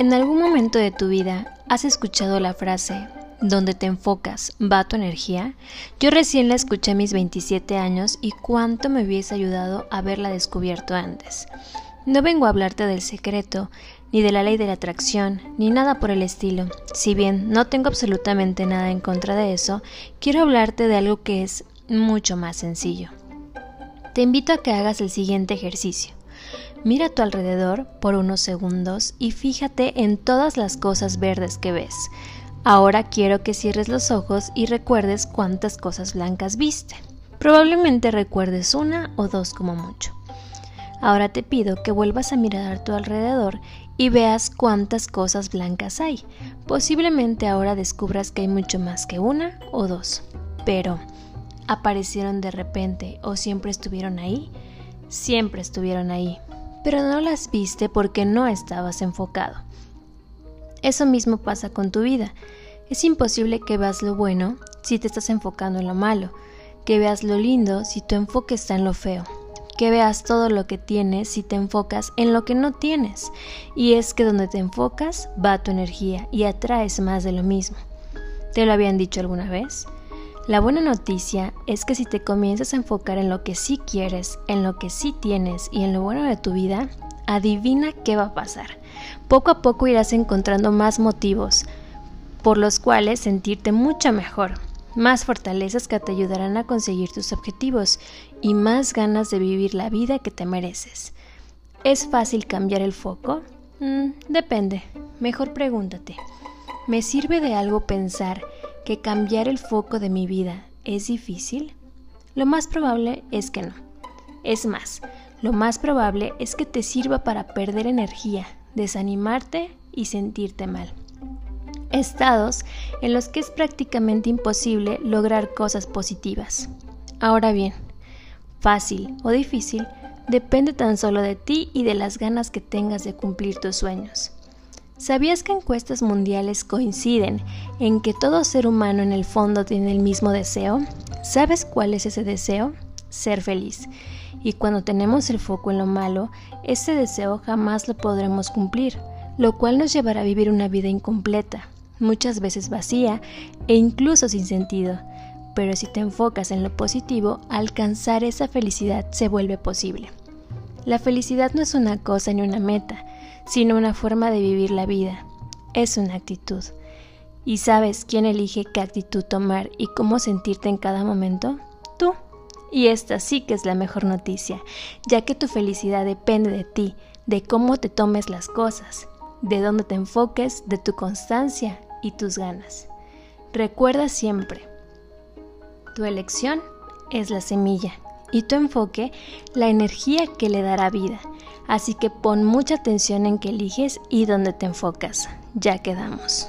En algún momento de tu vida has escuchado la frase, donde te enfocas, va tu energía. Yo recién la escuché a mis 27 años y cuánto me hubiese ayudado haberla descubierto antes. No vengo a hablarte del secreto, ni de la ley de la atracción, ni nada por el estilo. Si bien no tengo absolutamente nada en contra de eso, quiero hablarte de algo que es mucho más sencillo. Te invito a que hagas el siguiente ejercicio. Mira a tu alrededor por unos segundos y fíjate en todas las cosas verdes que ves. Ahora quiero que cierres los ojos y recuerdes cuántas cosas blancas viste. Probablemente recuerdes una o dos como mucho. Ahora te pido que vuelvas a mirar a tu alrededor y veas cuántas cosas blancas hay. Posiblemente ahora descubras que hay mucho más que una o dos. Pero, ¿aparecieron de repente o siempre estuvieron ahí? Siempre estuvieron ahí pero no las viste porque no estabas enfocado. Eso mismo pasa con tu vida. Es imposible que veas lo bueno si te estás enfocando en lo malo, que veas lo lindo si tu enfoque está en lo feo, que veas todo lo que tienes si te enfocas en lo que no tienes. Y es que donde te enfocas va tu energía y atraes más de lo mismo. ¿Te lo habían dicho alguna vez? La buena noticia es que si te comienzas a enfocar en lo que sí quieres, en lo que sí tienes y en lo bueno de tu vida, adivina qué va a pasar. Poco a poco irás encontrando más motivos por los cuales sentirte mucho mejor, más fortalezas que te ayudarán a conseguir tus objetivos y más ganas de vivir la vida que te mereces. ¿Es fácil cambiar el foco? Mm, depende. Mejor pregúntate. ¿Me sirve de algo pensar que cambiar el foco de mi vida es difícil? Lo más probable es que no. Es más, lo más probable es que te sirva para perder energía, desanimarte y sentirte mal. Estados en los que es prácticamente imposible lograr cosas positivas. Ahora bien, fácil o difícil depende tan solo de ti y de las ganas que tengas de cumplir tus sueños. ¿Sabías que encuestas mundiales coinciden en que todo ser humano en el fondo tiene el mismo deseo? ¿Sabes cuál es ese deseo? Ser feliz. Y cuando tenemos el foco en lo malo, ese deseo jamás lo podremos cumplir, lo cual nos llevará a vivir una vida incompleta, muchas veces vacía e incluso sin sentido. Pero si te enfocas en lo positivo, alcanzar esa felicidad se vuelve posible. La felicidad no es una cosa ni una meta, sino una forma de vivir la vida. Es una actitud. ¿Y sabes quién elige qué actitud tomar y cómo sentirte en cada momento? Tú. Y esta sí que es la mejor noticia, ya que tu felicidad depende de ti, de cómo te tomes las cosas, de dónde te enfoques, de tu constancia y tus ganas. Recuerda siempre, tu elección es la semilla y tu enfoque la energía que le dará vida. Así que pon mucha atención en qué eliges y dónde te enfocas. Ya quedamos.